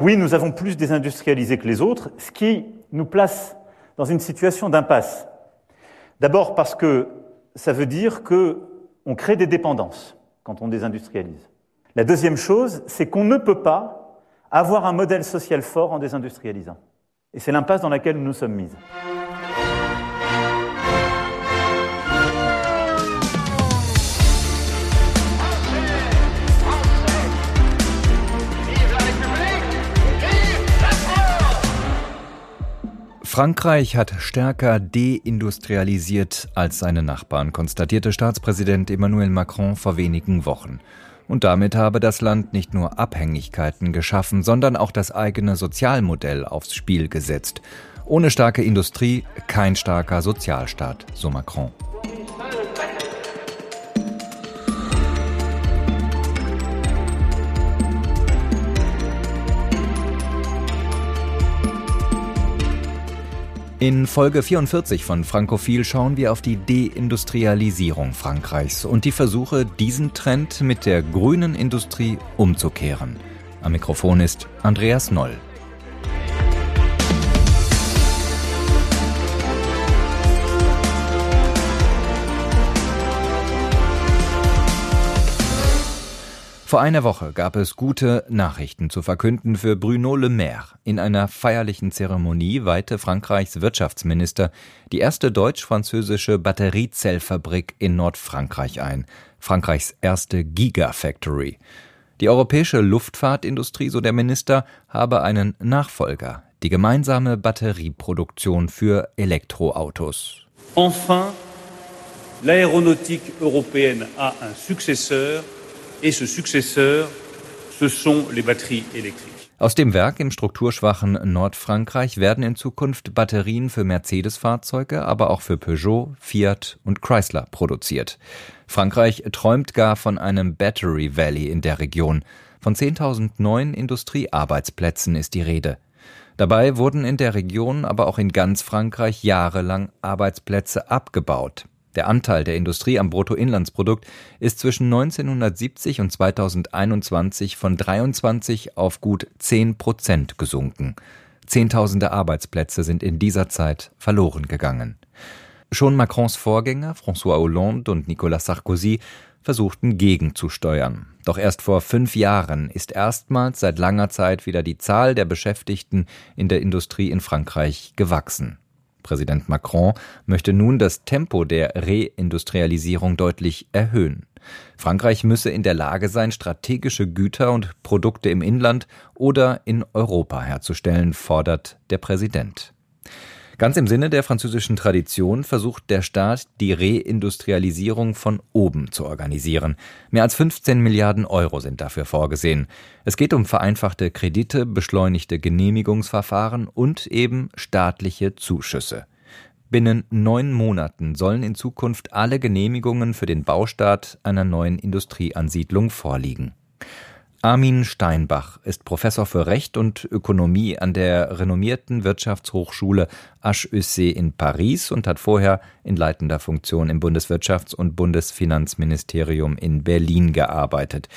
Oui, nous avons plus désindustrialisé que les autres, ce qui nous place dans une situation d'impasse. D'abord parce que ça veut dire qu'on crée des dépendances quand on désindustrialise. La deuxième chose, c'est qu'on ne peut pas avoir un modèle social fort en désindustrialisant. Et c'est l'impasse dans laquelle nous nous sommes mises. Frankreich hat stärker deindustrialisiert als seine Nachbarn, konstatierte Staatspräsident Emmanuel Macron vor wenigen Wochen. Und damit habe das Land nicht nur Abhängigkeiten geschaffen, sondern auch das eigene Sozialmodell aufs Spiel gesetzt. Ohne starke Industrie kein starker Sozialstaat, so Macron. In Folge 44 von Frankophil schauen wir auf die Deindustrialisierung Frankreichs und die Versuche, diesen Trend mit der grünen Industrie umzukehren. Am Mikrofon ist Andreas Noll. Vor einer Woche gab es gute Nachrichten zu verkünden für Bruno Le Maire. In einer feierlichen Zeremonie weihte Frankreichs Wirtschaftsminister die erste deutsch-französische Batteriezellfabrik in Nordfrankreich ein. Frankreichs erste Gigafactory. Die europäische Luftfahrtindustrie, so der Minister, habe einen Nachfolger, die gemeinsame Batterieproduktion für Elektroautos. Enfin, l'aéronautique européenne a un successeur et ce successeur, ce sont les batteries électriques. Aus dem Werk im strukturschwachen Nordfrankreich werden in Zukunft Batterien für Mercedes-Fahrzeuge, aber auch für Peugeot, Fiat und Chrysler produziert. Frankreich träumt gar von einem Battery Valley in der Region. Von 10.000 neuen Industriearbeitsplätzen ist die Rede. Dabei wurden in der Region, aber auch in ganz Frankreich jahrelang Arbeitsplätze abgebaut. Der Anteil der Industrie am Bruttoinlandsprodukt ist zwischen 1970 und 2021 von 23 auf gut 10 Prozent gesunken. Zehntausende Arbeitsplätze sind in dieser Zeit verloren gegangen. Schon Macrons Vorgänger François Hollande und Nicolas Sarkozy versuchten gegenzusteuern. Doch erst vor fünf Jahren ist erstmals seit langer Zeit wieder die Zahl der Beschäftigten in der Industrie in Frankreich gewachsen. Präsident Macron möchte nun das Tempo der Reindustrialisierung deutlich erhöhen. Frankreich müsse in der Lage sein, strategische Güter und Produkte im Inland oder in Europa herzustellen, fordert der Präsident. Ganz im Sinne der französischen Tradition versucht der Staat, die Reindustrialisierung von oben zu organisieren. Mehr als 15 Milliarden Euro sind dafür vorgesehen. Es geht um vereinfachte Kredite, beschleunigte Genehmigungsverfahren und eben staatliche Zuschüsse. Binnen neun Monaten sollen in Zukunft alle Genehmigungen für den Baustart einer neuen Industrieansiedlung vorliegen. Armin Steinbach ist Professor für Recht und Ökonomie an der renommierten Wirtschaftshochschule HEC in Paris und hat vorher in leitender Funktion im Bundeswirtschafts- und Bundesfinanzministerium in Berlin gearbeitet.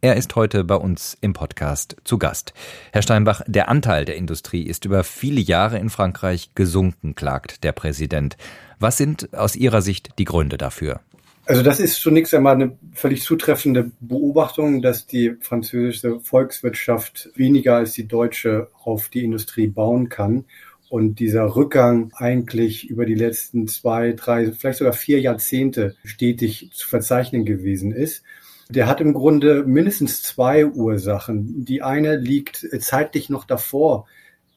Er ist heute bei uns im Podcast zu Gast. Herr Steinbach, der Anteil der Industrie ist über viele Jahre in Frankreich gesunken, klagt der Präsident. Was sind aus Ihrer Sicht die Gründe dafür? Also das ist zunächst einmal eine völlig zutreffende Beobachtung, dass die französische Volkswirtschaft weniger als die deutsche auf die Industrie bauen kann und dieser Rückgang eigentlich über die letzten zwei, drei, vielleicht sogar vier Jahrzehnte stetig zu verzeichnen gewesen ist. Der hat im Grunde mindestens zwei Ursachen. Die eine liegt zeitlich noch davor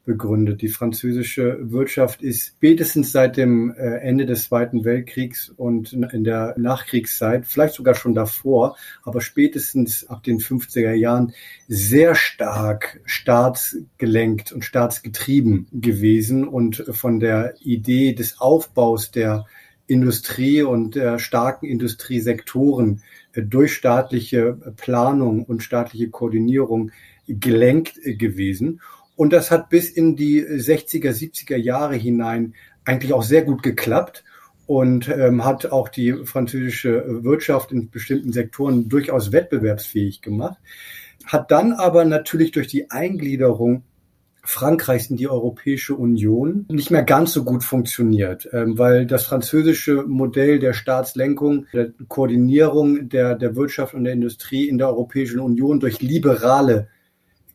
begründet. Die französische Wirtschaft ist spätestens seit dem äh, Ende des Zweiten Weltkriegs und in der Nachkriegszeit, vielleicht sogar schon davor, aber spätestens ab den 50er Jahren sehr stark staatsgelenkt und staatsgetrieben gewesen und von der Idee des Aufbaus der Industrie und der starken Industriesektoren äh, durch staatliche Planung und staatliche Koordinierung gelenkt gewesen. Und das hat bis in die 60er, 70er Jahre hinein eigentlich auch sehr gut geklappt und ähm, hat auch die französische Wirtschaft in bestimmten Sektoren durchaus wettbewerbsfähig gemacht. hat dann aber natürlich durch die Eingliederung Frankreichs in die Europäische Union nicht mehr ganz so gut funktioniert, ähm, weil das französische Modell der Staatslenkung, der Koordinierung der, der Wirtschaft und der Industrie in der Europäischen Union durch liberale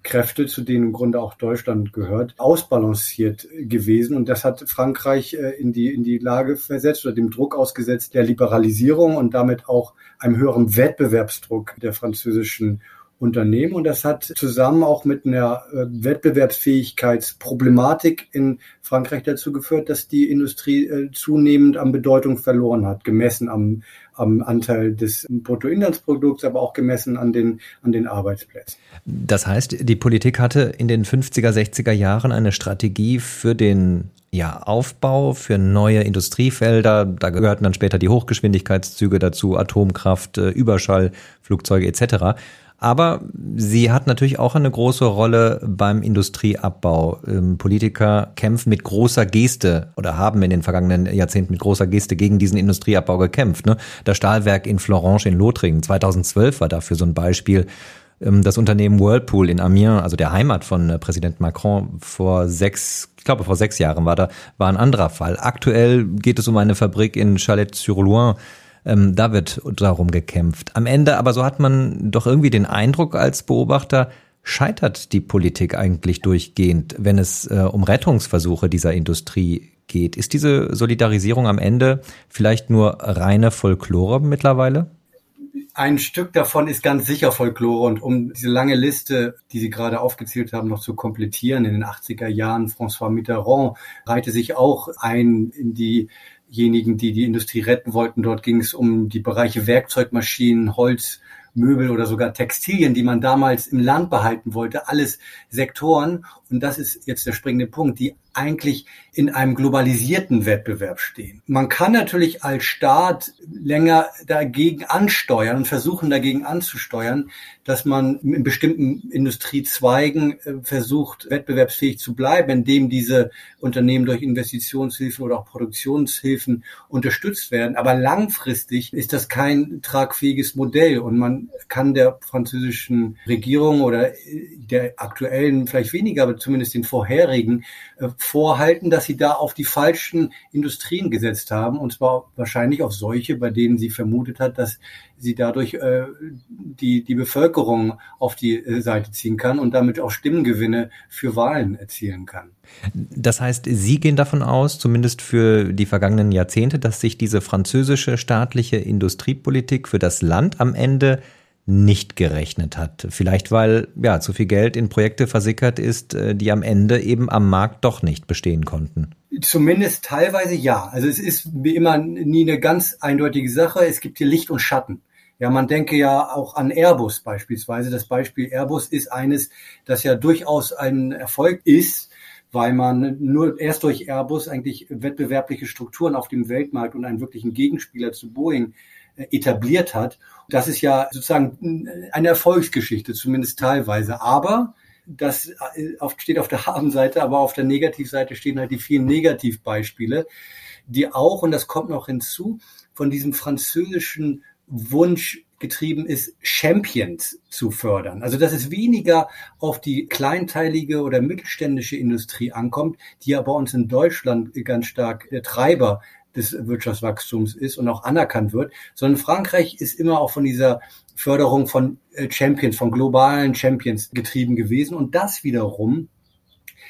Kräfte, zu denen im Grunde auch Deutschland gehört, ausbalanciert gewesen. Und das hat Frankreich äh, in die, in die Lage versetzt oder dem Druck ausgesetzt der Liberalisierung und damit auch einem höheren Wettbewerbsdruck der französischen Unternehmen. Und das hat zusammen auch mit einer äh, Wettbewerbsfähigkeitsproblematik in Frankreich dazu geführt, dass die Industrie äh, zunehmend an Bedeutung verloren hat, gemessen am, am Anteil des Bruttoinlandsprodukts, aber auch gemessen an den, an den Arbeitsplätzen. Das heißt, die Politik hatte in den 50er, 60er Jahren eine Strategie für den ja, Aufbau für neue Industriefelder. Da gehörten dann später die Hochgeschwindigkeitszüge dazu, Atomkraft, äh, Überschallflugzeuge etc. Aber sie hat natürlich auch eine große Rolle beim Industrieabbau. Ähm, Politiker kämpfen mit großer Geste oder haben in den vergangenen Jahrzehnten mit großer Geste gegen diesen Industrieabbau gekämpft. Ne? Das Stahlwerk in Florange in Lothringen 2012 war dafür so ein Beispiel. Ähm, das Unternehmen Whirlpool in Amiens, also der Heimat von äh, Präsident Macron, vor sechs, ich glaube vor sechs Jahren war da, war ein anderer Fall. Aktuell geht es um eine Fabrik in Chalette-sur-Loing, ähm, da wird darum gekämpft. Am Ende aber, so hat man doch irgendwie den Eindruck als Beobachter, scheitert die Politik eigentlich durchgehend, wenn es äh, um Rettungsversuche dieser Industrie geht. Ist diese Solidarisierung am Ende vielleicht nur reine Folklore mittlerweile? Ein Stück davon ist ganz sicher Folklore und um diese lange Liste, die Sie gerade aufgezählt haben, noch zu komplettieren, in den 80er Jahren François Mitterrand reihte sich auch ein in die diejenigen, die die Industrie retten wollten. Dort ging es um die Bereiche Werkzeugmaschinen, Holz, Möbel oder sogar Textilien, die man damals im Land behalten wollte. Alles Sektoren. Und das ist jetzt der springende Punkt, die eigentlich in einem globalisierten Wettbewerb stehen. Man kann natürlich als Staat länger dagegen ansteuern und versuchen dagegen anzusteuern, dass man in bestimmten Industriezweigen äh, versucht, wettbewerbsfähig zu bleiben, indem diese Unternehmen durch Investitionshilfen oder auch Produktionshilfen unterstützt werden. Aber langfristig ist das kein tragfähiges Modell und man kann der französischen Regierung oder der aktuellen vielleicht weniger, aber zumindest den vorherigen äh, vorhalten, dass sie da auf die falschen Industrien gesetzt haben und zwar wahrscheinlich auf solche, bei denen sie vermutet hat, dass sie dadurch äh, die, die Bevölkerung auf die äh, Seite ziehen kann und damit auch Stimmengewinne für Wahlen erzielen kann. Das heißt, Sie gehen davon aus, zumindest für die vergangenen Jahrzehnte, dass sich diese französische staatliche Industriepolitik für das Land am Ende nicht gerechnet hat. Vielleicht weil ja zu viel Geld in Projekte versickert ist, äh, die am Ende eben am Markt doch nicht bestehen konnten. Zumindest teilweise ja. Also es ist wie immer nie eine ganz eindeutige Sache. Es gibt hier Licht und Schatten. Ja, man denke ja auch an Airbus beispielsweise. Das Beispiel Airbus ist eines, das ja durchaus ein Erfolg ist, weil man nur erst durch Airbus eigentlich wettbewerbliche Strukturen auf dem Weltmarkt und einen wirklichen Gegenspieler zu Boeing etabliert hat. Das ist ja sozusagen eine Erfolgsgeschichte, zumindest teilweise. Aber das äh, steht auf der Habenseite, aber auf der Negativseite stehen halt die vielen Negativbeispiele, die auch, und das kommt noch hinzu, von diesem französischen Wunsch getrieben ist, Champions zu fördern. Also dass es weniger auf die kleinteilige oder mittelständische Industrie ankommt, die ja bei uns in Deutschland ganz stark der Treiber des Wirtschaftswachstums ist und auch anerkannt wird, sondern Frankreich ist immer auch von dieser Förderung von äh, Champions, von globalen Champions getrieben gewesen. Und das wiederum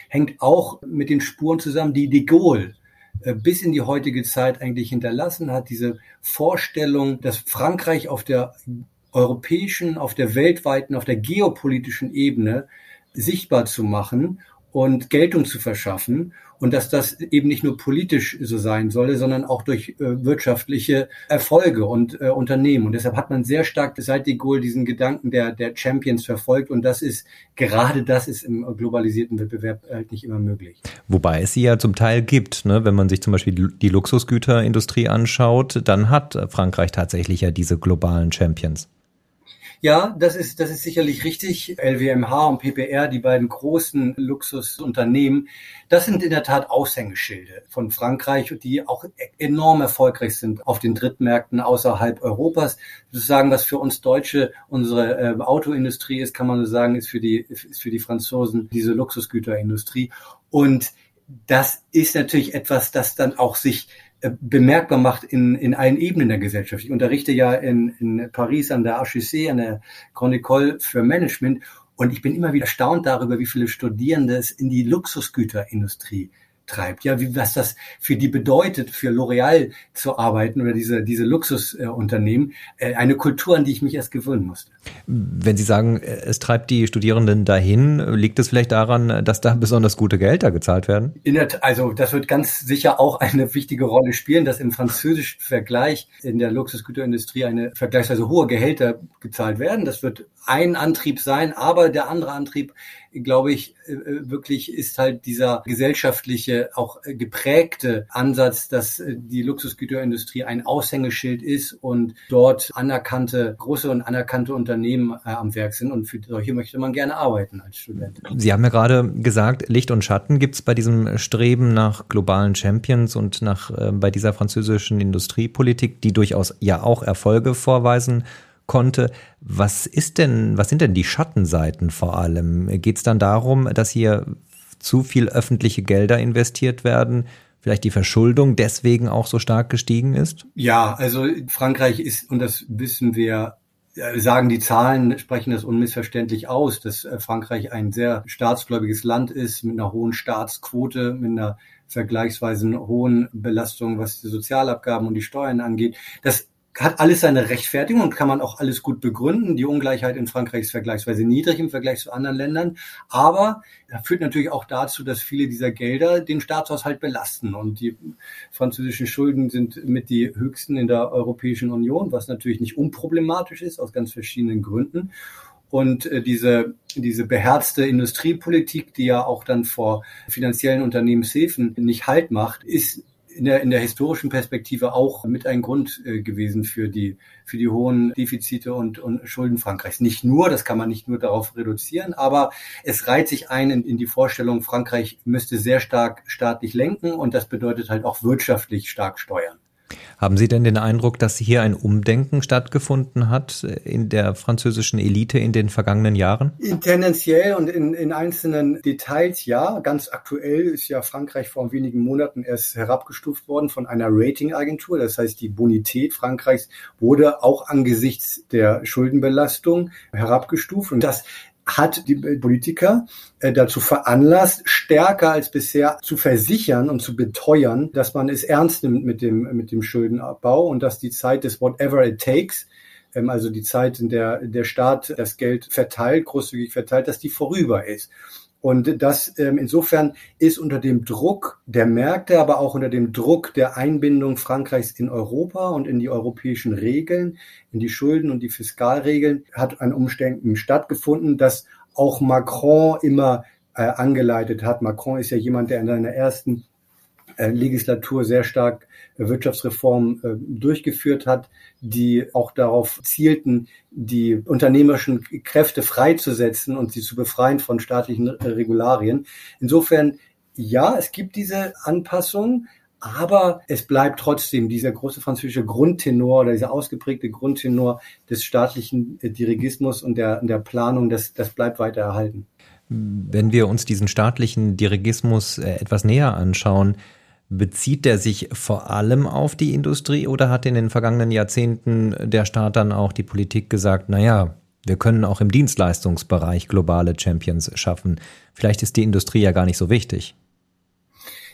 hängt auch mit den Spuren zusammen, die de Gaulle äh, bis in die heutige Zeit eigentlich hinterlassen hat, diese Vorstellung, dass Frankreich auf der europäischen, auf der weltweiten, auf der geopolitischen Ebene sichtbar zu machen und Geltung zu verschaffen und dass das eben nicht nur politisch so sein solle, sondern auch durch äh, wirtschaftliche Erfolge und äh, Unternehmen. Und deshalb hat man sehr stark seit de Gaulle diesen Gedanken der, der Champions verfolgt und das ist gerade das ist im globalisierten Wettbewerb halt nicht immer möglich. Wobei es sie ja zum Teil gibt, ne? wenn man sich zum Beispiel die Luxusgüterindustrie anschaut, dann hat Frankreich tatsächlich ja diese globalen Champions. Ja, das ist, das ist sicherlich richtig. LWMH und PPR, die beiden großen Luxusunternehmen, das sind in der Tat Aushängeschilde von Frankreich, die auch enorm erfolgreich sind auf den Drittmärkten außerhalb Europas. Sozusagen, was für uns Deutsche unsere äh, Autoindustrie ist, kann man so sagen, ist für die, ist für die Franzosen diese Luxusgüterindustrie. Und das ist natürlich etwas, das dann auch sich bemerkbar macht in, in allen Ebenen der Gesellschaft. Ich unterrichte ja in, in Paris an der HEC, an der Grande École für Management und ich bin immer wieder erstaunt darüber, wie viele Studierende es in die Luxusgüterindustrie treibt. Ja, wie, was das für die bedeutet, für L'Oreal zu arbeiten oder diese, diese Luxusunternehmen. Äh, eine Kultur, an die ich mich erst gewöhnen musste. Wenn Sie sagen, es treibt die Studierenden dahin, liegt es vielleicht daran, dass da besonders gute Gelder gezahlt werden? Der, also das wird ganz sicher auch eine wichtige Rolle spielen, dass im französischen Vergleich in der Luxusgüterindustrie eine vergleichsweise hohe Gehälter gezahlt werden. Das wird ein Antrieb sein, aber der andere Antrieb glaube ich, äh, wirklich ist halt dieser gesellschaftliche, auch äh, geprägte Ansatz, dass äh, die Luxusgüterindustrie ein Aushängeschild ist und dort anerkannte, große und anerkannte Unternehmen am Werk sind. Und für solche möchte man gerne arbeiten als Student. Sie haben ja gerade gesagt, Licht und Schatten gibt es bei diesem Streben nach globalen Champions und nach äh, bei dieser französischen Industriepolitik, die durchaus ja auch Erfolge vorweisen konnte. Was ist denn, was sind denn die Schattenseiten vor allem? Geht es dann darum, dass hier zu viel öffentliche Gelder investiert werden? Vielleicht die Verschuldung deswegen auch so stark gestiegen ist? Ja, also Frankreich ist, und das wissen wir sagen die Zahlen, sprechen das unmissverständlich aus, dass äh, Frankreich ein sehr staatsgläubiges Land ist, mit einer hohen Staatsquote, mit einer vergleichsweise hohen Belastung, was die Sozialabgaben und die Steuern angeht. Das hat alles seine Rechtfertigung und kann man auch alles gut begründen. Die Ungleichheit in Frankreich ist vergleichsweise niedrig im Vergleich zu anderen Ländern. Aber er führt natürlich auch dazu, dass viele dieser Gelder den Staatshaushalt belasten. Und die französischen Schulden sind mit die höchsten in der Europäischen Union, was natürlich nicht unproblematisch ist, aus ganz verschiedenen Gründen. Und äh, diese, diese beherzte Industriepolitik, die ja auch dann vor finanziellen Unternehmenshilfen nicht Halt macht, ist in der, in der historischen Perspektive auch mit ein Grund äh, gewesen für die, für die hohen Defizite und, und Schulden Frankreichs. Nicht nur, das kann man nicht nur darauf reduzieren, aber es reiht sich ein in, in die Vorstellung, Frankreich müsste sehr stark staatlich lenken und das bedeutet halt auch wirtschaftlich stark steuern. Haben Sie denn den Eindruck, dass hier ein Umdenken stattgefunden hat in der französischen Elite in den vergangenen Jahren? Tendenziell und in, in einzelnen Details ja. Ganz aktuell ist ja Frankreich vor wenigen Monaten erst herabgestuft worden von einer Ratingagentur. Das heißt, die Bonität Frankreichs wurde auch angesichts der Schuldenbelastung herabgestuft. Und das hat die Politiker äh, dazu veranlasst, stärker als bisher zu versichern und zu beteuern, dass man es ernst nimmt mit dem, mit dem Schuldenabbau und dass die Zeit des whatever it takes, ähm, also die Zeit, in der der Staat das Geld verteilt, großzügig verteilt, dass die vorüber ist. Und das ähm, insofern ist unter dem Druck der Märkte, aber auch unter dem Druck der Einbindung Frankreichs in Europa und in die europäischen Regeln, in die Schulden und die Fiskalregeln, hat ein Umdenken stattgefunden, das auch Macron immer äh, angeleitet hat. Macron ist ja jemand, der in seiner ersten äh, Legislatur sehr stark Wirtschaftsreformen äh, durchgeführt hat, die auch darauf zielten, die unternehmerischen Kräfte freizusetzen und sie zu befreien von staatlichen Regularien. Insofern, ja, es gibt diese Anpassung, aber es bleibt trotzdem dieser große französische Grundtenor oder dieser ausgeprägte Grundtenor des staatlichen Dirigismus und der, der Planung, das, das bleibt weiter erhalten. Wenn wir uns diesen staatlichen Dirigismus etwas näher anschauen, Bezieht der sich vor allem auf die Industrie oder hat in den vergangenen Jahrzehnten der Staat dann auch die Politik gesagt, naja, wir können auch im Dienstleistungsbereich globale Champions schaffen. Vielleicht ist die Industrie ja gar nicht so wichtig.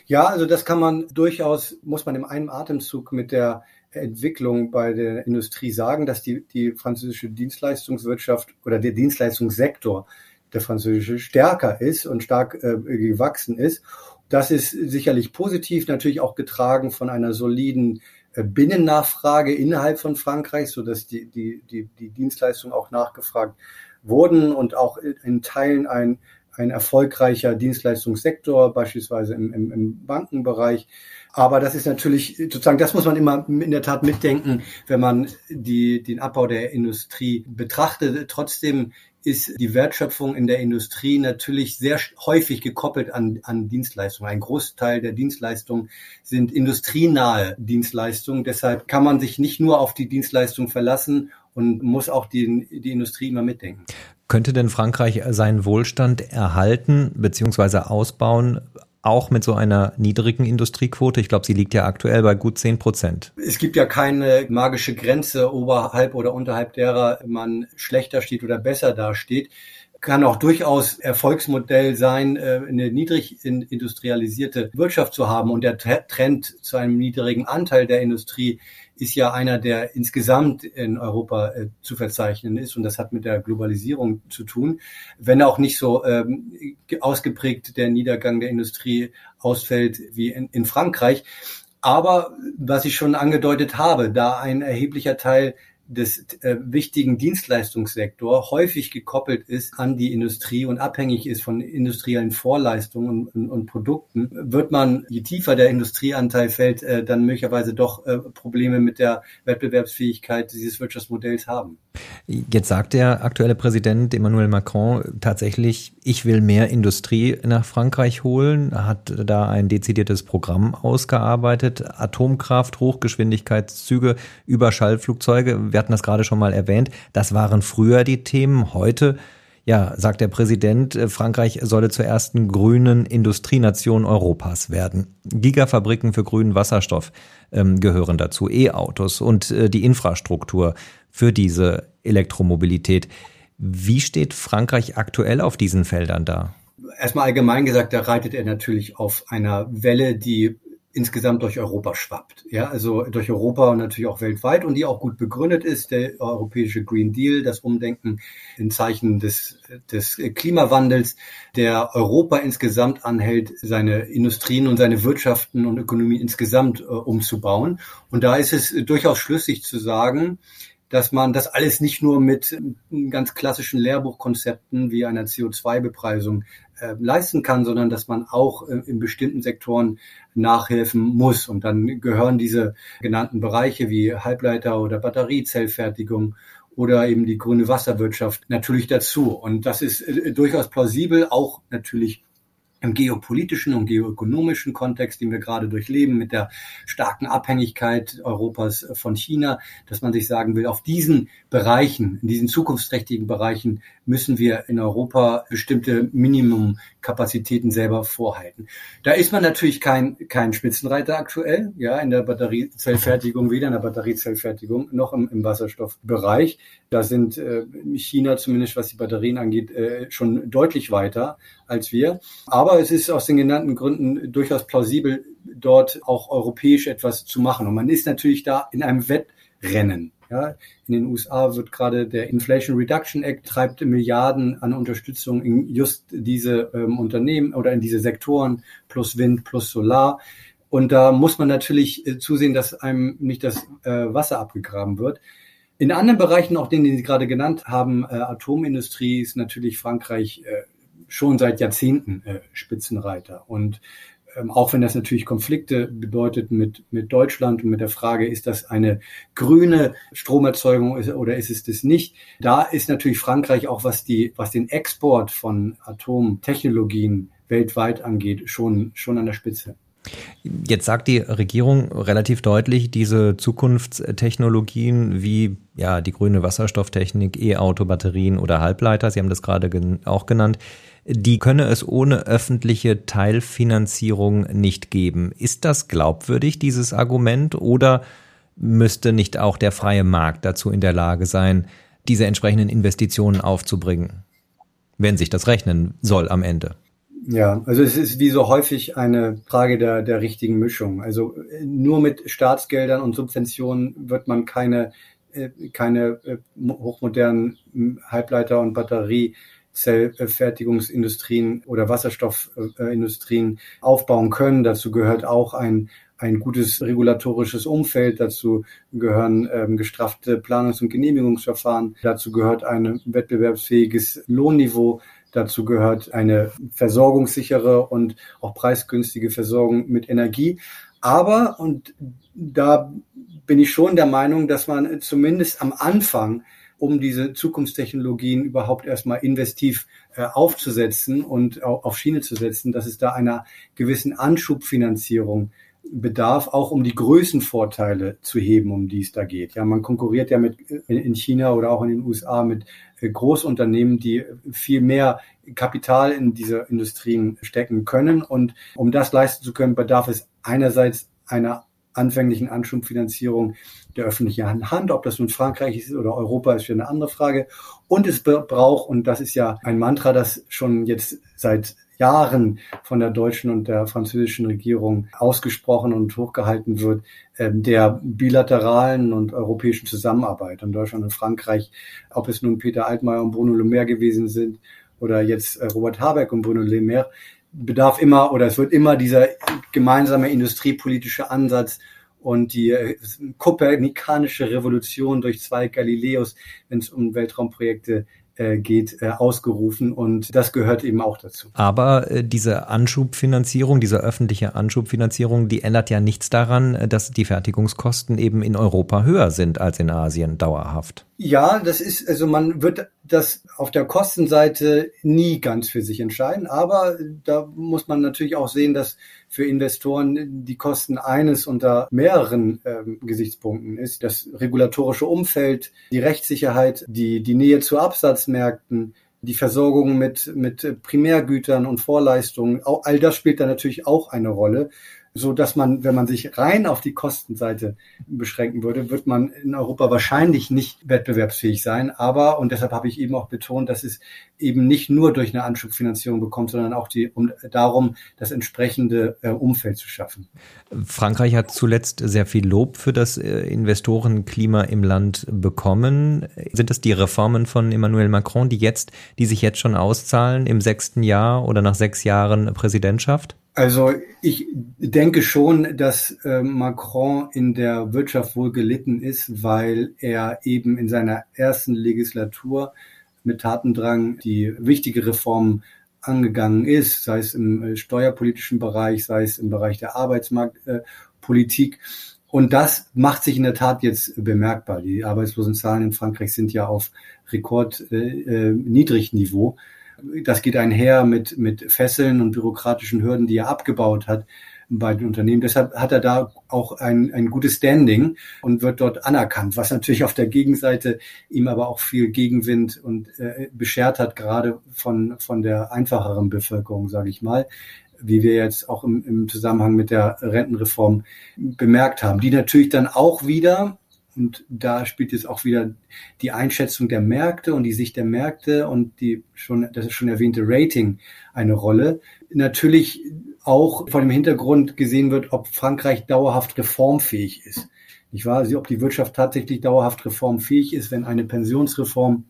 Ja, also das kann man durchaus, muss man im einen Atemzug mit der Entwicklung bei der Industrie sagen, dass die, die französische Dienstleistungswirtschaft oder der Dienstleistungssektor der französische stärker ist und stark äh, gewachsen ist das ist sicherlich positiv, natürlich auch getragen von einer soliden äh, Binnennachfrage innerhalb von Frankreich, so dass die, die, die, die Dienstleistungen auch nachgefragt wurden und auch in Teilen ein, ein erfolgreicher Dienstleistungssektor, beispielsweise im, im, im Bankenbereich. Aber das ist natürlich sozusagen, das muss man immer in der Tat mitdenken, wenn man die, den Abbau der Industrie betrachtet. Trotzdem ist die Wertschöpfung in der Industrie natürlich sehr häufig gekoppelt an, an Dienstleistungen. Ein Großteil der Dienstleistungen sind industrienahe Dienstleistungen. Deshalb kann man sich nicht nur auf die Dienstleistung verlassen und muss auch die, die Industrie immer mitdenken. Könnte denn Frankreich seinen Wohlstand erhalten bzw. ausbauen, auch mit so einer niedrigen Industriequote? Ich glaube, sie liegt ja aktuell bei gut 10 Prozent. Es gibt ja keine magische Grenze oberhalb oder unterhalb derer man schlechter steht oder besser dasteht kann auch durchaus Erfolgsmodell sein, äh, eine niedrig industrialisierte Wirtschaft zu haben. Und der Trend zu einem niedrigen Anteil der Industrie ist ja einer, der insgesamt in Europa äh, zu verzeichnen ist. Und das hat mit der Globalisierung zu tun. Wenn auch nicht so ähm, ausgeprägt der Niedergang der Industrie ausfällt wie in, in Frankreich. Aber was ich schon angedeutet habe, da ein erheblicher Teil des äh, wichtigen Dienstleistungssektor häufig gekoppelt ist an die Industrie und abhängig ist von industriellen Vorleistungen und, und, und Produkten, wird man, je tiefer der Industrieanteil fällt, äh, dann möglicherweise doch äh, Probleme mit der Wettbewerbsfähigkeit dieses Wirtschaftsmodells haben. Jetzt sagt der aktuelle Präsident Emmanuel Macron tatsächlich, ich will mehr Industrie nach Frankreich holen, hat da ein dezidiertes Programm ausgearbeitet, Atomkraft, Hochgeschwindigkeitszüge, Überschallflugzeuge wir hatten das gerade schon mal erwähnt, das waren früher die Themen. Heute, ja, sagt der Präsident, äh, Frankreich solle zur ersten grünen Industrienation Europas werden. Gigafabriken für grünen Wasserstoff ähm, gehören dazu, E-Autos und äh, die Infrastruktur für diese Elektromobilität. Wie steht Frankreich aktuell auf diesen Feldern da? Erstmal allgemein gesagt, da reitet er natürlich auf einer Welle, die insgesamt durch Europa schwappt. Ja, also durch Europa und natürlich auch weltweit und die auch gut begründet ist. Der europäische Green Deal, das Umdenken in Zeichen des, des Klimawandels, der Europa insgesamt anhält, seine Industrien und seine Wirtschaften und Ökonomie insgesamt äh, umzubauen. Und da ist es durchaus schlüssig zu sagen, dass man das alles nicht nur mit ganz klassischen Lehrbuchkonzepten wie einer CO2-Bepreisung äh, leisten kann, sondern dass man auch äh, in bestimmten Sektoren nachhelfen muss. Und dann gehören diese genannten Bereiche wie Halbleiter oder Batteriezellfertigung oder eben die grüne Wasserwirtschaft natürlich dazu. Und das ist äh, durchaus plausibel, auch natürlich im geopolitischen und geoökonomischen Kontext, den wir gerade durchleben, mit der starken Abhängigkeit Europas von China, dass man sich sagen will, auf diesen Bereichen, in diesen zukunftsträchtigen Bereichen müssen wir in Europa bestimmte Minimumkapazitäten selber vorhalten. Da ist man natürlich kein, kein Spitzenreiter aktuell, ja, in der Batteriezellfertigung, weder in der Batteriezellfertigung noch im, im Wasserstoffbereich. Da sind äh, China zumindest, was die Batterien angeht, äh, schon deutlich weiter als wir. Aber es ist aus den genannten Gründen durchaus plausibel, dort auch europäisch etwas zu machen. Und man ist natürlich da in einem Wettrennen. Ja, in den USA wird gerade der Inflation Reduction Act treibt Milliarden an Unterstützung in just diese ähm, Unternehmen oder in diese Sektoren plus Wind plus Solar. Und da muss man natürlich äh, zusehen, dass einem nicht das äh, Wasser abgegraben wird. In anderen Bereichen, auch denen, die Sie gerade genannt haben, äh, Atomindustrie ist natürlich Frankreich äh, schon seit Jahrzehnten äh, Spitzenreiter. Und ähm, auch wenn das natürlich Konflikte bedeutet mit, mit Deutschland und mit der Frage, ist das eine grüne Stromerzeugung oder ist es das nicht? Da ist natürlich Frankreich auch, was die, was den Export von Atomtechnologien weltweit angeht, schon, schon an der Spitze. Jetzt sagt die Regierung relativ deutlich, diese Zukunftstechnologien wie ja die grüne Wasserstofftechnik, E-Auto, Batterien oder Halbleiter, Sie haben das gerade auch genannt, die könne es ohne öffentliche Teilfinanzierung nicht geben. Ist das glaubwürdig, dieses Argument, oder müsste nicht auch der freie Markt dazu in der Lage sein, diese entsprechenden Investitionen aufzubringen, wenn sich das rechnen soll am Ende? Ja, also es ist wie so häufig eine Frage der, der richtigen Mischung. Also nur mit Staatsgeldern und Subventionen wird man keine, äh, keine äh, hochmodernen Halbleiter- und Batterie Zellfertigungsindustrien oder Wasserstoffindustrien aufbauen können. Dazu gehört auch ein ein gutes regulatorisches Umfeld, dazu gehören ähm, gestraffte Planungs- und Genehmigungsverfahren, dazu gehört ein wettbewerbsfähiges Lohnniveau, Dazu gehört eine versorgungssichere und auch preisgünstige Versorgung mit Energie. Aber, und da bin ich schon der Meinung, dass man zumindest am Anfang, um diese Zukunftstechnologien überhaupt erstmal investiv äh, aufzusetzen und auf Schiene zu setzen, dass es da einer gewissen Anschubfinanzierung bedarf, auch um die Größenvorteile zu heben, um die es da geht. Ja, man konkurriert ja mit in China oder auch in den USA mit äh, Großunternehmen, die viel mehr Kapital in diese Industrien stecken können. Und um das leisten zu können, bedarf es einerseits einer anfänglichen Anschubfinanzierung der öffentlichen Hand. Ob das nun Frankreich ist oder Europa, ist wieder eine andere Frage. Und es braucht, und das ist ja ein Mantra, das schon jetzt seit Jahren von der deutschen und der französischen Regierung ausgesprochen und hochgehalten wird, ähm, der bilateralen und europäischen Zusammenarbeit. Und Deutschland und Frankreich, ob es nun Peter Altmaier und Bruno Le Maire gewesen sind oder jetzt äh, Robert Habeck und Bruno Le Maire, bedarf immer oder es wird immer dieser gemeinsame industriepolitische Ansatz und die äh, kopernikanische Revolution durch zwei Galileos, wenn es um Weltraumprojekte äh, geht, äh, ausgerufen und das gehört eben auch dazu. Aber äh, diese Anschubfinanzierung, diese öffentliche Anschubfinanzierung, die ändert ja nichts daran, äh, dass die Fertigungskosten eben in Europa höher sind als in Asien dauerhaft. Ja, das ist, also man wird das auf der Kostenseite nie ganz für sich entscheiden, aber da muss man natürlich auch sehen, dass für Investoren die Kosten eines unter mehreren ähm, Gesichtspunkten ist. Das regulatorische Umfeld, die Rechtssicherheit, die, die Nähe zu Absatzmärkten, die Versorgung mit, mit Primärgütern und Vorleistungen, all das spielt da natürlich auch eine Rolle so dass man, wenn man sich rein auf die Kostenseite beschränken würde, wird man in Europa wahrscheinlich nicht wettbewerbsfähig sein. Aber, und deshalb habe ich eben auch betont, dass es eben nicht nur durch eine Anschubfinanzierung bekommt, sondern auch die, um, darum, das entsprechende äh, Umfeld zu schaffen. Frankreich hat zuletzt sehr viel Lob für das äh, Investorenklima im Land bekommen. Sind das die Reformen von Emmanuel Macron, die jetzt, die sich jetzt schon auszahlen im sechsten Jahr oder nach sechs Jahren Präsidentschaft? Also ich denke schon, dass äh, Macron in der Wirtschaft wohl gelitten ist, weil er eben in seiner ersten Legislatur mit Tatendrang die wichtige Reformen angegangen ist, sei es im äh, steuerpolitischen Bereich, sei es im Bereich der Arbeitsmarktpolitik. Und das macht sich in der Tat jetzt bemerkbar. Die Arbeitslosenzahlen in Frankreich sind ja auf Rekordniedrigniveau. Äh, das geht einher mit, mit Fesseln und bürokratischen Hürden, die er abgebaut hat bei den Unternehmen. Deshalb hat er da auch ein, ein gutes Standing und wird dort anerkannt, was natürlich auf der Gegenseite ihm aber auch viel Gegenwind und äh, beschert hat, gerade von, von der einfacheren Bevölkerung, sage ich mal, wie wir jetzt auch im, im Zusammenhang mit der Rentenreform bemerkt haben, die natürlich dann auch wieder und da spielt jetzt auch wieder die Einschätzung der Märkte und die Sicht der Märkte und die schon, das ist schon erwähnte Rating eine Rolle. Natürlich auch vor dem Hintergrund gesehen wird, ob Frankreich dauerhaft reformfähig ist. Nicht wahr? Also ob die Wirtschaft tatsächlich dauerhaft reformfähig ist, wenn eine Pensionsreform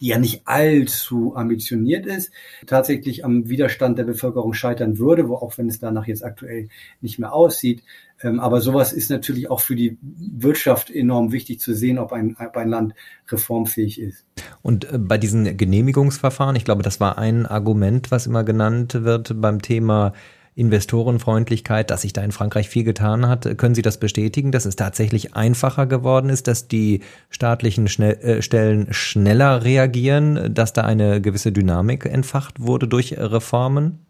die ja nicht allzu ambitioniert ist, tatsächlich am Widerstand der Bevölkerung scheitern würde, wo auch wenn es danach jetzt aktuell nicht mehr aussieht. Ähm, aber sowas ist natürlich auch für die Wirtschaft enorm wichtig zu sehen, ob ein, ob ein Land reformfähig ist. Und äh, bei diesen Genehmigungsverfahren, ich glaube, das war ein Argument, was immer genannt wird beim Thema Investorenfreundlichkeit, dass sich da in Frankreich viel getan hat. Können Sie das bestätigen, dass es tatsächlich einfacher geworden ist, dass die staatlichen Schnell äh, Stellen schneller reagieren, dass da eine gewisse Dynamik entfacht wurde durch Reformen?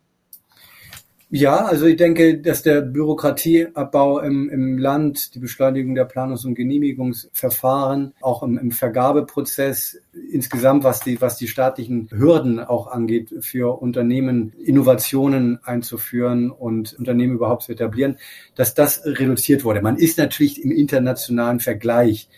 Ja, also ich denke, dass der Bürokratieabbau im, im Land, die Beschleunigung der Planungs- und Genehmigungsverfahren, auch im, im Vergabeprozess insgesamt, was die, was die staatlichen Hürden auch angeht, für Unternehmen Innovationen einzuführen und Unternehmen überhaupt zu etablieren, dass das reduziert wurde. Man ist natürlich im internationalen Vergleich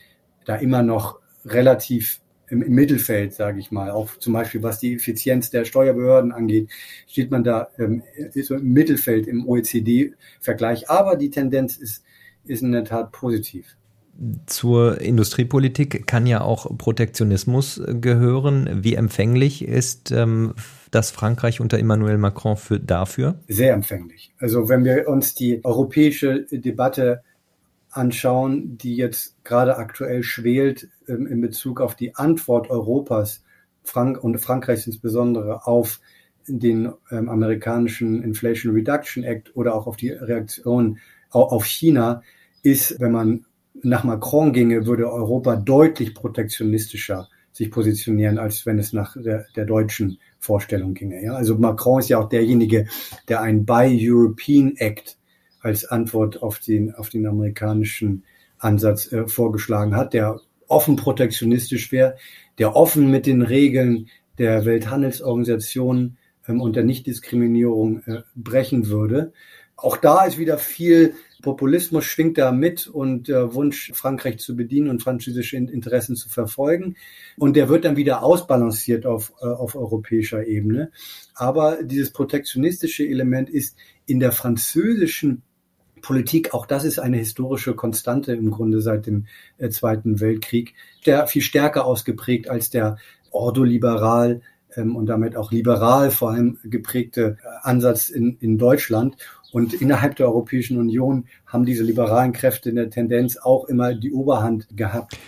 da immer noch relativ im, im Mittelfeld, sage ich mal. Auch zum Beispiel, was die Effizienz der Steuerbehörden angeht, steht man da ähm, so im Mittelfeld im OECD-Vergleich. Aber die Tendenz ist, ist in der Tat positiv. Zur Industriepolitik kann ja auch Protektionismus gehören. Wie empfänglich ist ähm, das Frankreich unter Emmanuel Macron für, dafür? Sehr empfänglich. Also wenn wir uns die europäische Debatte anschauen, die jetzt gerade aktuell schwelt ähm, in Bezug auf die Antwort Europas Frank und Frankreichs insbesondere auf den ähm, amerikanischen Inflation Reduction Act oder auch auf die Reaktion auf China ist, wenn man nach Macron ginge, würde Europa deutlich protektionistischer sich positionieren, als wenn es nach der, der deutschen Vorstellung ginge. Ja? Also Macron ist ja auch derjenige, der ein Buy European Act als Antwort auf den, auf den amerikanischen Ansatz äh, vorgeschlagen hat, der offen protektionistisch wäre, der offen mit den Regeln der Welthandelsorganisation ähm, und der Nichtdiskriminierung äh, brechen würde. Auch da ist wieder viel Populismus schwingt da mit und der Wunsch, Frankreich zu bedienen und französische Interessen zu verfolgen. Und der wird dann wieder ausbalanciert auf, äh, auf europäischer Ebene. Aber dieses protektionistische Element ist in der französischen Politik, auch das ist eine historische Konstante im Grunde seit dem äh, Zweiten Weltkrieg, der viel stärker ausgeprägt als der ordoliberal ähm, und damit auch liberal vor allem geprägte äh, Ansatz in, in Deutschland. Und innerhalb der Europäischen Union haben diese liberalen Kräfte in der Tendenz auch immer die Oberhand gehabt.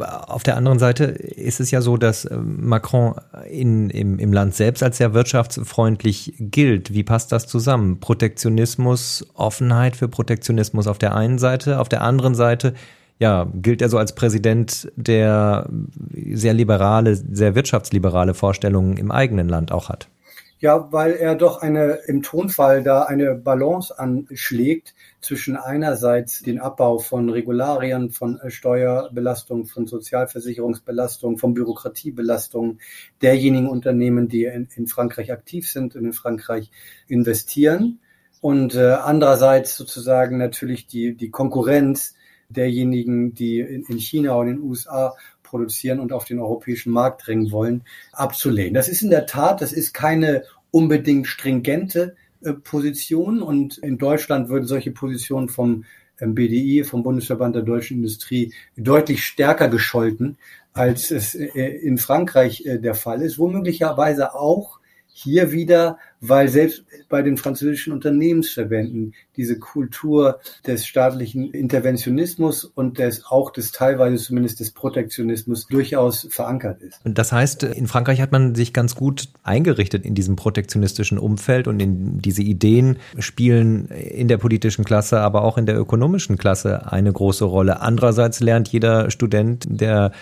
Auf der anderen Seite ist es ja so, dass äh, Macron in, im, im Land selbst als sehr wirtschaftsfreundlich gilt. Wie passt das zusammen? Protektionismus, Offenheit für Protektionismus auf der einen Seite, auf der anderen Seite ja, gilt er so als Präsident, der sehr liberale, sehr wirtschaftsliberale Vorstellungen im eigenen Land auch hat. Ja, weil er doch eine im Tonfall da eine Balance anschlägt zwischen einerseits den Abbau von Regularien, von Steuerbelastung, von Sozialversicherungsbelastung, von Bürokratiebelastung derjenigen Unternehmen, die in, in Frankreich aktiv sind und in Frankreich investieren. Und äh, andererseits sozusagen natürlich die, die Konkurrenz derjenigen, die in, in China und in den USA produzieren und auf den europäischen Markt drängen wollen, abzulehnen. Das ist in der Tat, das ist keine unbedingt stringente äh, Position und in Deutschland würden solche Positionen vom ähm, BDI, vom Bundesverband der deutschen Industrie, deutlich stärker gescholten, als es äh, in Frankreich äh, der Fall ist, womöglicherweise auch hier wieder, weil selbst bei den französischen Unternehmensverbänden diese Kultur des staatlichen Interventionismus und des auch des teilweise zumindest des Protektionismus durchaus verankert ist. Und das heißt, in Frankreich hat man sich ganz gut eingerichtet in diesem protektionistischen Umfeld und in diese Ideen spielen in der politischen Klasse, aber auch in der ökonomischen Klasse eine große Rolle. Andererseits lernt jeder Student, der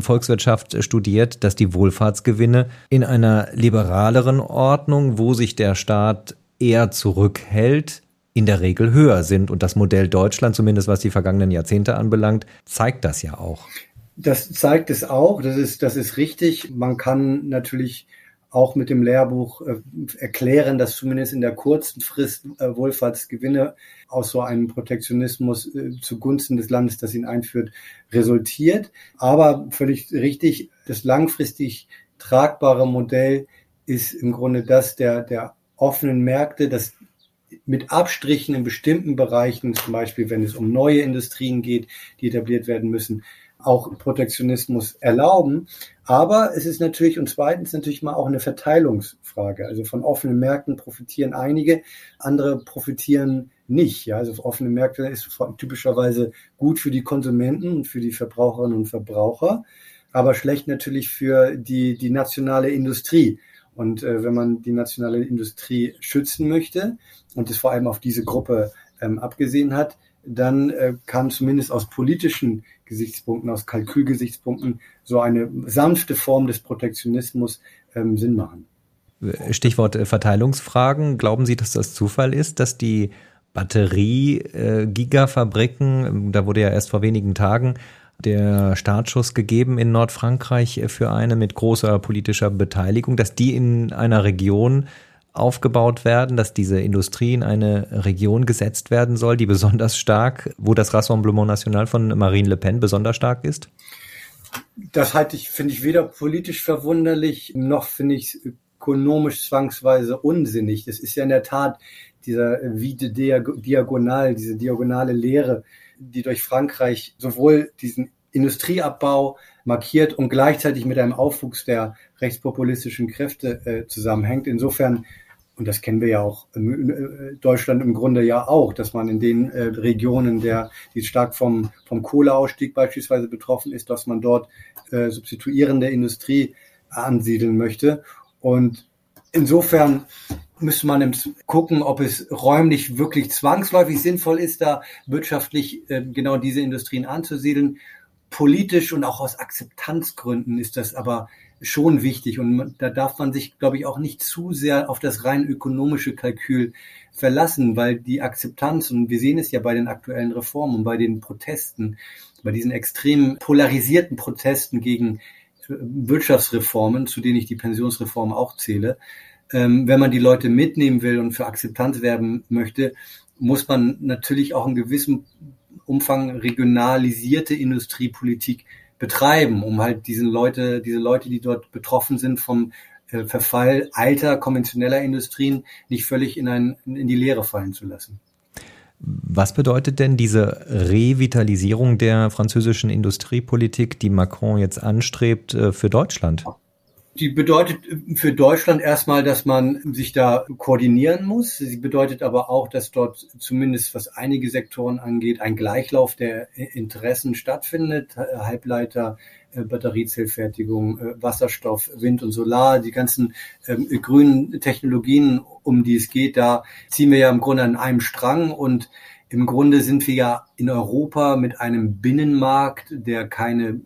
Volkswirtschaft studiert, dass die Wohlfahrtsgewinne in einer liberaleren Ordnung, wo sich der Staat eher zurückhält, in der Regel höher sind. Und das Modell Deutschland, zumindest was die vergangenen Jahrzehnte anbelangt, zeigt das ja auch. Das zeigt es auch, das ist, das ist richtig. Man kann natürlich auch mit dem Lehrbuch äh, erklären, dass zumindest in der kurzen Frist äh, Wohlfahrtsgewinne aus so einem Protektionismus äh, zugunsten des Landes, das ihn einführt, resultiert. Aber völlig richtig, das langfristig tragbare Modell ist im Grunde das der, der offenen Märkte, das mit Abstrichen in bestimmten Bereichen, zum Beispiel wenn es um neue Industrien geht, die etabliert werden müssen, auch Protektionismus erlauben. Aber es ist natürlich, und zweitens natürlich mal auch eine Verteilungsfrage. Also von offenen Märkten profitieren einige, andere profitieren nicht. Ja, also offene Märkte ist typischerweise gut für die Konsumenten und für die Verbraucherinnen und Verbraucher, aber schlecht natürlich für die, die nationale Industrie. Und äh, wenn man die nationale Industrie schützen möchte und es vor allem auf diese Gruppe ähm, abgesehen hat, dann äh, kann zumindest aus politischen Gesichtspunkten, aus Kalkülgesichtspunkten so eine sanfte Form des Protektionismus ähm, Sinn machen. Stichwort äh, Verteilungsfragen. Glauben Sie, dass das Zufall ist, dass die Batterie-Gigafabriken, ähm, da wurde ja erst vor wenigen Tagen der Startschuss gegeben in Nordfrankreich für eine mit großer politischer Beteiligung, dass die in einer Region aufgebaut werden, dass diese Industrie in eine Region gesetzt werden soll, die besonders stark, wo das Rassemblement National von Marine Le Pen besonders stark ist? Das halte ich, finde ich weder politisch verwunderlich, noch finde ich ökonomisch zwangsweise unsinnig. Das ist ja in der Tat dieser Vide Diagonal, diese diagonale Lehre, die durch Frankreich sowohl diesen Industrieabbau markiert und gleichzeitig mit einem Aufwuchs der rechtspopulistischen Kräfte äh, zusammenhängt. Insofern und das kennen wir ja auch äh, Deutschland im Grunde ja auch, dass man in den äh, Regionen, der, die stark vom, vom Kohleausstieg beispielsweise betroffen ist, dass man dort äh, substituierende Industrie ansiedeln möchte. Und insofern müsste man gucken, ob es räumlich wirklich zwangsläufig sinnvoll ist, da wirtschaftlich äh, genau diese Industrien anzusiedeln. Politisch und auch aus Akzeptanzgründen ist das aber schon wichtig. Und da darf man sich, glaube ich, auch nicht zu sehr auf das rein ökonomische Kalkül verlassen, weil die Akzeptanz, und wir sehen es ja bei den aktuellen Reformen und bei den Protesten, bei diesen extrem polarisierten Protesten gegen äh, Wirtschaftsreformen, zu denen ich die Pensionsreform auch zähle, ähm, wenn man die Leute mitnehmen will und für Akzeptanz werben möchte, muss man natürlich auch in gewissem Umfang regionalisierte Industriepolitik betreiben, um halt diesen Leute, diese Leute, die dort betroffen sind vom äh, Verfall alter konventioneller Industrien, nicht völlig in, ein, in die Leere fallen zu lassen. Was bedeutet denn diese Revitalisierung der französischen Industriepolitik, die Macron jetzt anstrebt, äh, für Deutschland? Die bedeutet für Deutschland erstmal, dass man sich da koordinieren muss. Sie bedeutet aber auch, dass dort zumindest was einige Sektoren angeht, ein Gleichlauf der Interessen stattfindet. Halbleiter, äh, Batteriezellfertigung, äh, Wasserstoff, Wind und Solar, die ganzen ähm, grünen Technologien, um die es geht, da ziehen wir ja im Grunde an einem Strang und im Grunde sind wir ja in Europa mit einem Binnenmarkt, der keine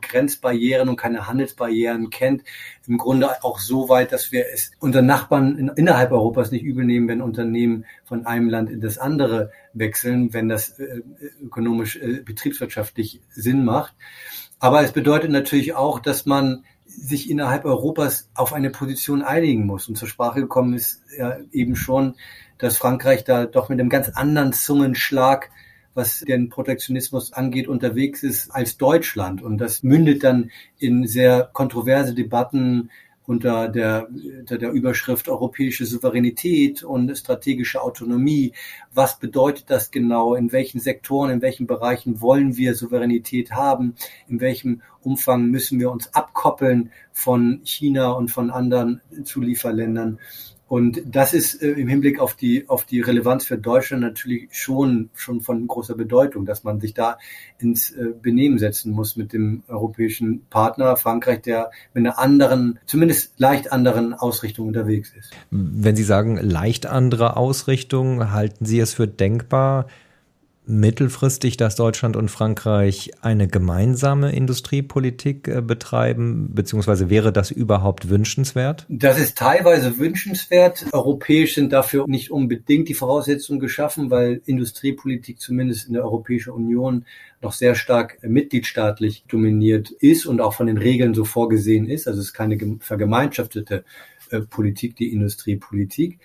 Grenzbarrieren und keine Handelsbarrieren kennt, im Grunde auch so weit, dass wir es unseren Nachbarn in, innerhalb Europas nicht übel nehmen, wenn Unternehmen von einem Land in das andere wechseln, wenn das äh, ökonomisch, äh, betriebswirtschaftlich Sinn macht. Aber es bedeutet natürlich auch, dass man sich innerhalb Europas auf eine Position einigen muss. Und zur Sprache gekommen ist ja eben schon, dass Frankreich da doch mit einem ganz anderen Zungenschlag was den Protektionismus angeht, unterwegs ist als Deutschland. Und das mündet dann in sehr kontroverse Debatten unter der, unter der Überschrift europäische Souveränität und strategische Autonomie. Was bedeutet das genau? In welchen Sektoren, in welchen Bereichen wollen wir Souveränität haben? In welchem Umfang müssen wir uns abkoppeln von China und von anderen Zulieferländern? Und das ist äh, im Hinblick auf die, auf die Relevanz für Deutschland natürlich schon, schon von großer Bedeutung, dass man sich da ins äh, Benehmen setzen muss mit dem europäischen Partner Frankreich, der mit einer anderen, zumindest leicht anderen Ausrichtung unterwegs ist. Wenn Sie sagen leicht andere Ausrichtung, halten Sie es für denkbar, mittelfristig, dass Deutschland und Frankreich eine gemeinsame Industriepolitik äh, betreiben, beziehungsweise wäre das überhaupt wünschenswert? Das ist teilweise wünschenswert. Europäisch sind dafür nicht unbedingt die Voraussetzungen geschaffen, weil Industriepolitik zumindest in der Europäischen Union noch sehr stark mitgliedstaatlich dominiert ist und auch von den Regeln so vorgesehen ist. Also es ist keine vergemeinschaftete äh, Politik, die Industriepolitik.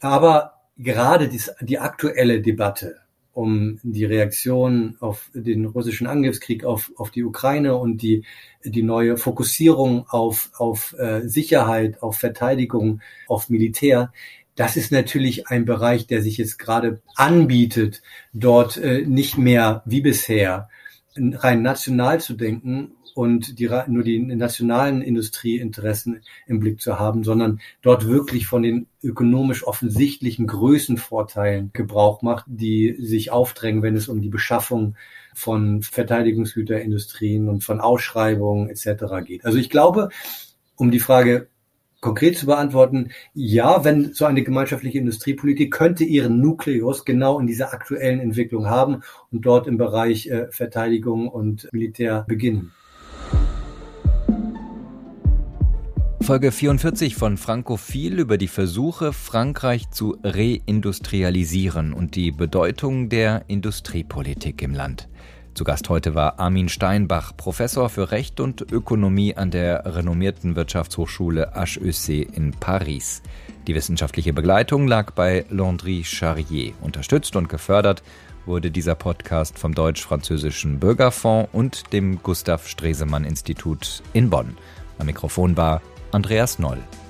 Aber gerade die aktuelle Debatte um die Reaktion auf den russischen Angriffskrieg auf, auf die Ukraine und die, die neue Fokussierung auf, auf äh, Sicherheit, auf Verteidigung, auf Militär. Das ist natürlich ein Bereich, der sich jetzt gerade anbietet, dort äh, nicht mehr wie bisher rein national zu denken und die, nur die nationalen Industrieinteressen im Blick zu haben, sondern dort wirklich von den ökonomisch offensichtlichen Größenvorteilen Gebrauch macht, die sich aufdrängen, wenn es um die Beschaffung von Verteidigungsgüterindustrien und von Ausschreibungen etc. geht. Also ich glaube, um die Frage konkret zu beantworten, ja, wenn so eine gemeinschaftliche Industriepolitik könnte ihren Nukleus genau in dieser aktuellen Entwicklung haben und dort im Bereich äh, Verteidigung und Militär beginnen. Folge 44 von Frankophil über die Versuche, Frankreich zu reindustrialisieren und die Bedeutung der Industriepolitik im Land. Zu Gast heute war Armin Steinbach, Professor für Recht und Ökonomie an der renommierten Wirtschaftshochschule HEC in Paris. Die wissenschaftliche Begleitung lag bei Landry Charrier. Unterstützt und gefördert wurde dieser Podcast vom Deutsch-Französischen Bürgerfonds und dem Gustav Stresemann Institut in Bonn. Am Mikrofon war Andreas Noll.